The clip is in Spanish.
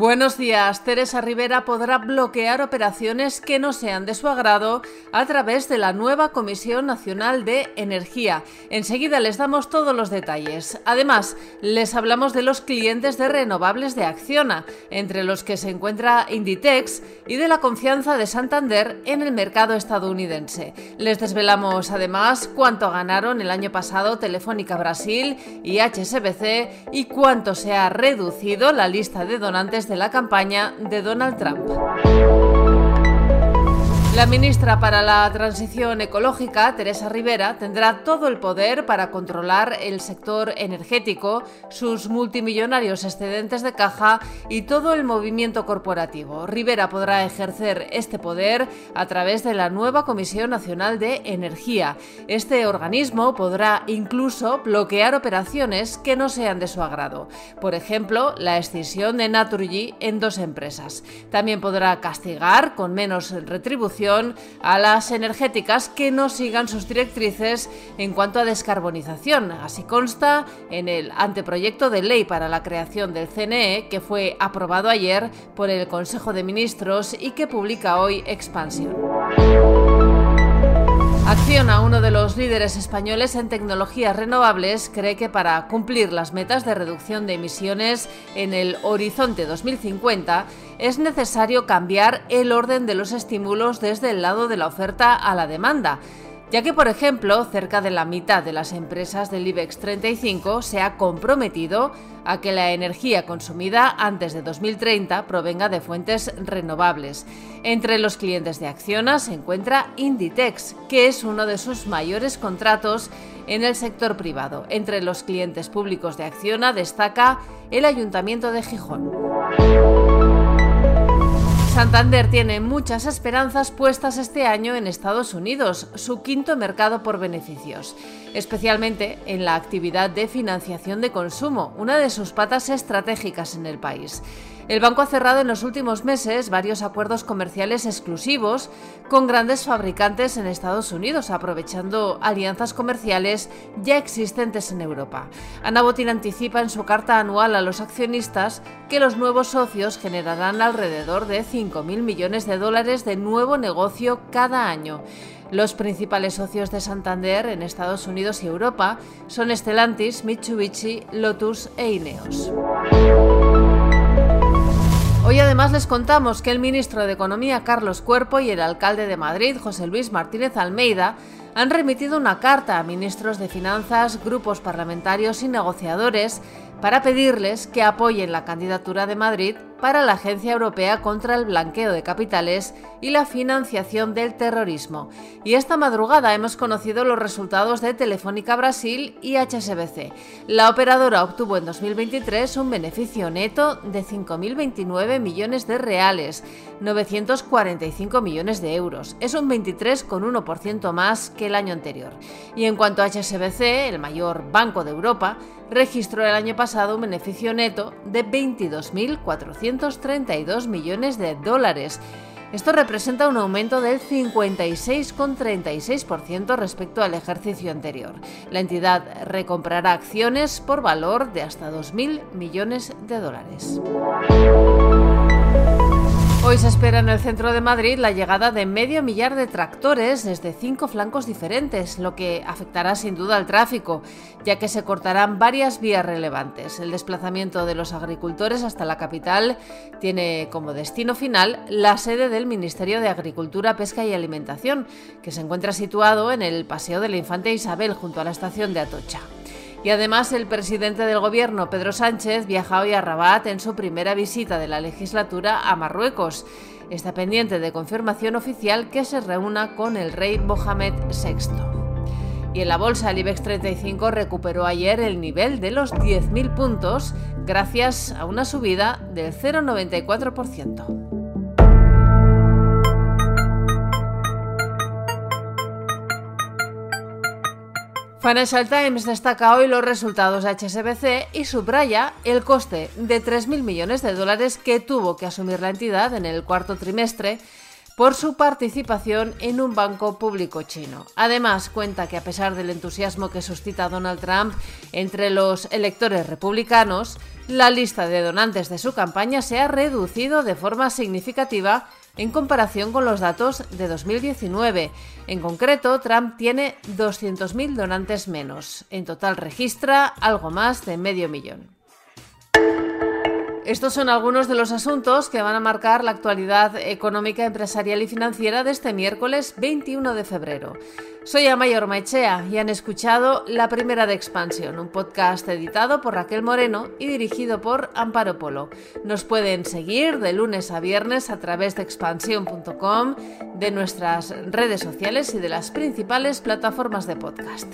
Buenos días. Teresa Rivera podrá bloquear operaciones que no sean de su agrado a través de la nueva Comisión Nacional de Energía. Enseguida les damos todos los detalles. Además, les hablamos de los clientes de renovables de Acciona, entre los que se encuentra Inditex, y de la confianza de Santander en el mercado estadounidense. Les desvelamos además cuánto ganaron el año pasado Telefónica Brasil y HSBC y cuánto se ha reducido la lista de donantes de la campaña de Donald Trump. La ministra para la Transición Ecológica, Teresa Rivera, tendrá todo el poder para controlar el sector energético, sus multimillonarios excedentes de caja y todo el movimiento corporativo. Rivera podrá ejercer este poder a través de la nueva Comisión Nacional de Energía. Este organismo podrá incluso bloquear operaciones que no sean de su agrado. Por ejemplo, la escisión de Naturgy en dos empresas. También podrá castigar con menos retribución a las energéticas que no sigan sus directrices en cuanto a descarbonización. Así consta en el anteproyecto de ley para la creación del CNE que fue aprobado ayer por el Consejo de Ministros y que publica hoy Expansión. Acciona, uno de los líderes españoles en tecnologías renovables, cree que para cumplir las metas de reducción de emisiones en el horizonte 2050 es necesario cambiar el orden de los estímulos desde el lado de la oferta a la demanda ya que, por ejemplo, cerca de la mitad de las empresas del IBEX 35 se ha comprometido a que la energía consumida antes de 2030 provenga de fuentes renovables. Entre los clientes de Acciona se encuentra Inditex, que es uno de sus mayores contratos en el sector privado. Entre los clientes públicos de Acciona destaca el Ayuntamiento de Gijón. Santander tiene muchas esperanzas puestas este año en Estados Unidos, su quinto mercado por beneficios, especialmente en la actividad de financiación de consumo, una de sus patas estratégicas en el país. El banco ha cerrado en los últimos meses varios acuerdos comerciales exclusivos con grandes fabricantes en Estados Unidos, aprovechando alianzas comerciales ya existentes en Europa. Ana Botín anticipa en su carta anual a los accionistas que los nuevos socios generarán alrededor de 5.000 millones de dólares de nuevo negocio cada año. Los principales socios de Santander en Estados Unidos y Europa son Stellantis, Mitsubishi, Lotus e Ineos. Hoy además les contamos que el ministro de Economía Carlos Cuerpo y el alcalde de Madrid José Luis Martínez Almeida han remitido una carta a ministros de Finanzas, grupos parlamentarios y negociadores para pedirles que apoyen la candidatura de Madrid para la Agencia Europea contra el Blanqueo de Capitales y la Financiación del Terrorismo. Y esta madrugada hemos conocido los resultados de Telefónica Brasil y HSBC. La operadora obtuvo en 2023 un beneficio neto de 5.029 millones de reales, 945 millones de euros. Es un 23,1% más que el año anterior. Y en cuanto a HSBC, el mayor banco de Europa, registró el año pasado un beneficio neto de 22.432 millones de dólares. Esto representa un aumento del 56,36% respecto al ejercicio anterior. La entidad recomprará acciones por valor de hasta 2.000 millones de dólares. Hoy se espera en el centro de Madrid la llegada de medio millar de tractores desde cinco flancos diferentes, lo que afectará sin duda al tráfico, ya que se cortarán varias vías relevantes. El desplazamiento de los agricultores hasta la capital tiene como destino final la sede del Ministerio de Agricultura, Pesca y Alimentación, que se encuentra situado en el Paseo de la Infante Isabel junto a la estación de Atocha. Y además el presidente del gobierno, Pedro Sánchez, viaja hoy a Rabat en su primera visita de la legislatura a Marruecos. Está pendiente de confirmación oficial que se reúna con el rey Mohamed VI. Y en la bolsa, el IBEX 35 recuperó ayer el nivel de los 10.000 puntos gracias a una subida del 0,94%. Financial Times destaca hoy los resultados de HSBC y subraya el coste de 3.000 millones de dólares que tuvo que asumir la entidad en el cuarto trimestre por su participación en un banco público chino. Además, cuenta que a pesar del entusiasmo que suscita Donald Trump entre los electores republicanos, la lista de donantes de su campaña se ha reducido de forma significativa en comparación con los datos de 2019. En concreto, Trump tiene 200.000 donantes menos. En total registra algo más de medio millón. Estos son algunos de los asuntos que van a marcar la actualidad económica, empresarial y financiera de este miércoles 21 de febrero. Soy Amayor Maichea y han escuchado La Primera de Expansión, un podcast editado por Raquel Moreno y dirigido por Amparo Polo. Nos pueden seguir de lunes a viernes a través de expansión.com, de nuestras redes sociales y de las principales plataformas de podcast.